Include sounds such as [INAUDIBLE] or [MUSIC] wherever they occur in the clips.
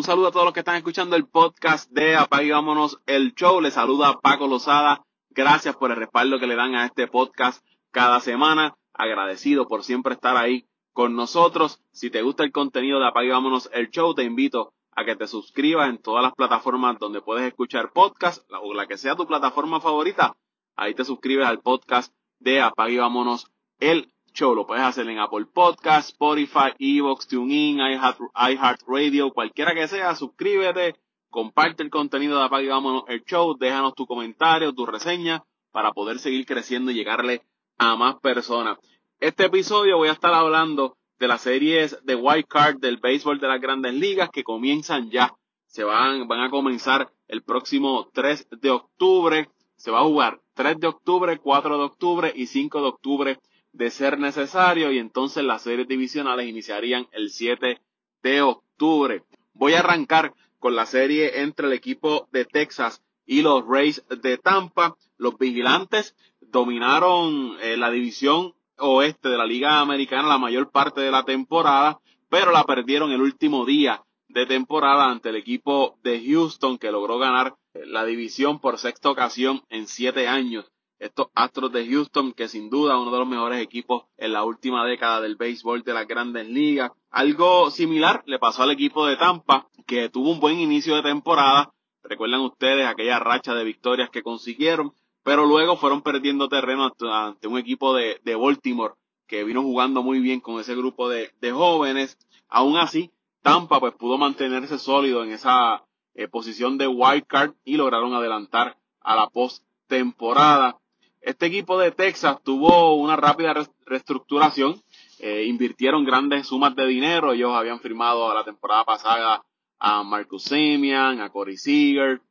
un saludo a todos los que están escuchando el podcast de Vámonos el Show. Les saluda Paco Lozada. Gracias por el respaldo que le dan a este podcast cada semana. Agradecido por siempre estar ahí con nosotros. Si te gusta el contenido de Vámonos el Show, te invito a que te suscribas en todas las plataformas donde puedes escuchar podcast o la que sea tu plataforma favorita. Ahí te suscribes al podcast de Apague Vámonos el show. Lo puedes hacer en Apple Podcast, Spotify, Evox, TuneIn, iHeartRadio, cualquiera que sea. Suscríbete, comparte el contenido de Apague Vámonos el Show, déjanos tu comentario, tu reseña para poder seguir creciendo y llegarle a más personas. Este episodio voy a estar hablando de las series de White Card del béisbol de las grandes ligas que comienzan ya. Se van, van a comenzar el próximo 3 de octubre. Se va a jugar 3 de octubre, 4 de octubre y 5 de octubre de ser necesario y entonces las series divisionales iniciarían el 7 de octubre. Voy a arrancar con la serie entre el equipo de Texas y los Rays de Tampa. Los vigilantes dominaron eh, la división oeste de la Liga Americana la mayor parte de la temporada, pero la perdieron el último día de temporada ante el equipo de Houston que logró ganar la división por sexta ocasión en siete años estos Astros de Houston, que sin duda uno de los mejores equipos en la última década del béisbol de las grandes ligas. Algo similar le pasó al equipo de Tampa, que tuvo un buen inicio de temporada. Recuerdan ustedes aquella racha de victorias que consiguieron, pero luego fueron perdiendo terreno ante un equipo de, Baltimore que vino jugando muy bien con ese grupo de, jóvenes. Aún así, Tampa pues pudo mantenerse sólido en esa eh, posición de wild card y lograron adelantar a la postemporada. Este equipo de Texas tuvo una rápida reestructuración, eh, invirtieron grandes sumas de dinero, ellos habían firmado la temporada pasada a Marcus Simeon, a Corey Seager,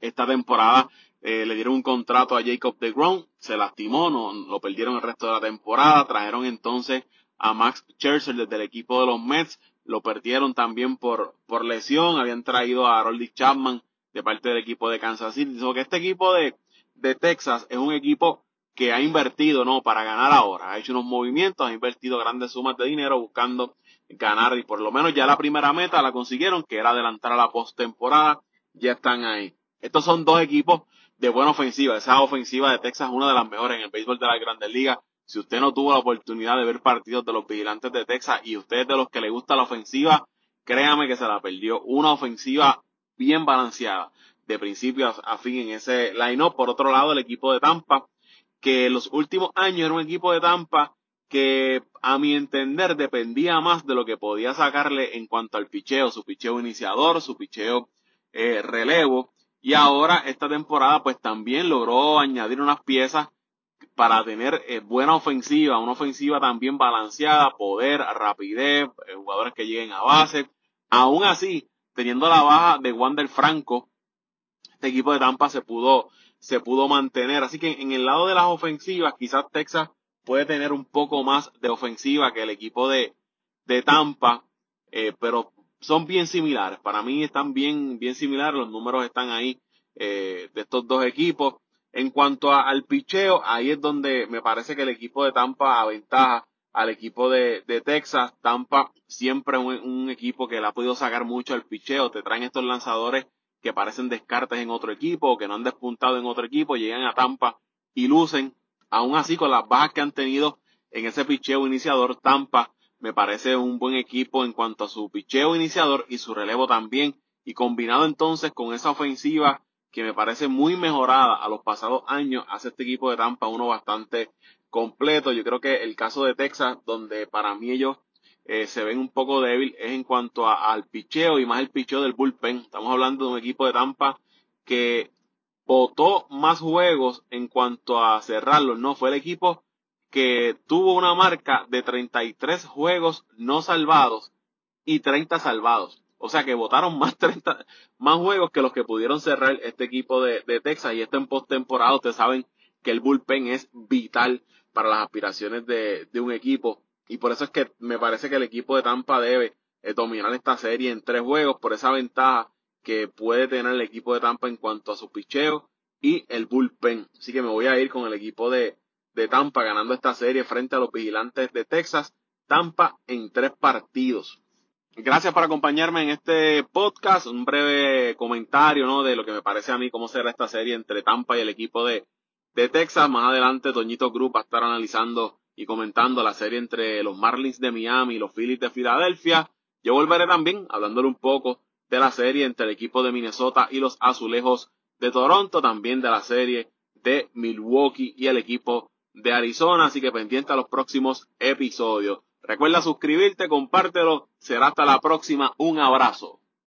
esta temporada eh, le dieron un contrato a Jacob DeGrom, se lastimó, no, lo perdieron el resto de la temporada, trajeron entonces a Max Scherzer desde el equipo de los Mets, lo perdieron también por, por lesión, habían traído a Roldy Chapman de parte del equipo de Kansas City, que este equipo de, de Texas es un equipo que ha invertido, ¿no? Para ganar ahora. Ha hecho unos movimientos, ha invertido grandes sumas de dinero buscando ganar y por lo menos ya la primera meta la consiguieron, que era adelantar a la postemporada. Ya están ahí. Estos son dos equipos de buena ofensiva. Esa ofensiva de Texas es una de las mejores en el béisbol de las grandes ligas. Si usted no tuvo la oportunidad de ver partidos de los vigilantes de Texas y usted es de los que le gusta la ofensiva, créame que se la perdió. Una ofensiva bien balanceada de principio a, fin en ese line-up. Por otro lado, el equipo de Tampa, que en los últimos años era un equipo de Tampa que a mi entender dependía más de lo que podía sacarle en cuanto al picheo, su picheo iniciador, su picheo eh, relevo. Y ahora esta temporada pues también logró añadir unas piezas para tener eh, buena ofensiva, una ofensiva también balanceada, poder, rapidez, eh, jugadores que lleguen a base. Aún así, teniendo la baja de Wander Franco, este equipo de Tampa se pudo, se pudo mantener. Así que en el lado de las ofensivas, quizás Texas puede tener un poco más de ofensiva que el equipo de, de Tampa, eh, pero son bien similares. Para mí están bien, bien similares. Los números están ahí eh, de estos dos equipos. En cuanto al picheo, ahí es donde me parece que el equipo de Tampa aventaja al equipo de, de Texas. Tampa siempre un, un equipo que le ha podido sacar mucho al picheo. Te traen estos lanzadores que parecen descartes en otro equipo o que no han despuntado en otro equipo, llegan a Tampa y lucen. Aún así, con las bajas que han tenido en ese picheo iniciador, Tampa me parece un buen equipo en cuanto a su picheo iniciador y su relevo también. Y combinado entonces con esa ofensiva que me parece muy mejorada a los pasados años, hace este equipo de Tampa uno bastante completo. Yo creo que el caso de Texas, donde para mí ellos eh, se ven un poco débil es en cuanto al picheo y más el picheo del bullpen. Estamos hablando de un equipo de Tampa que votó más juegos en cuanto a cerrarlos, ¿no? Fue el equipo que tuvo una marca de 33 juegos no salvados y 30 salvados. O sea que votaron más [LAUGHS] 30, más juegos que los que pudieron cerrar este equipo de, de Texas. Y esto en postemporada, ustedes saben que el bullpen es vital para las aspiraciones de, de un equipo. Y por eso es que me parece que el equipo de Tampa debe eh, dominar esta serie en tres juegos por esa ventaja que puede tener el equipo de Tampa en cuanto a su picheo y el bullpen. Así que me voy a ir con el equipo de, de Tampa ganando esta serie frente a los vigilantes de Texas. Tampa en tres partidos. Gracias por acompañarme en este podcast, un breve comentario, ¿no? De lo que me parece a mí cómo será esta serie entre Tampa y el equipo de, de Texas. Más adelante, Toñito Cruz va a estar analizando y comentando la serie entre los Marlins de Miami y los Phillies de Filadelfia. Yo volveré también hablándole un poco de la serie entre el equipo de Minnesota y los Azulejos de Toronto, también de la serie de Milwaukee y el equipo de Arizona, así que pendiente a los próximos episodios. Recuerda suscribirte, compártelo, será hasta la próxima, un abrazo.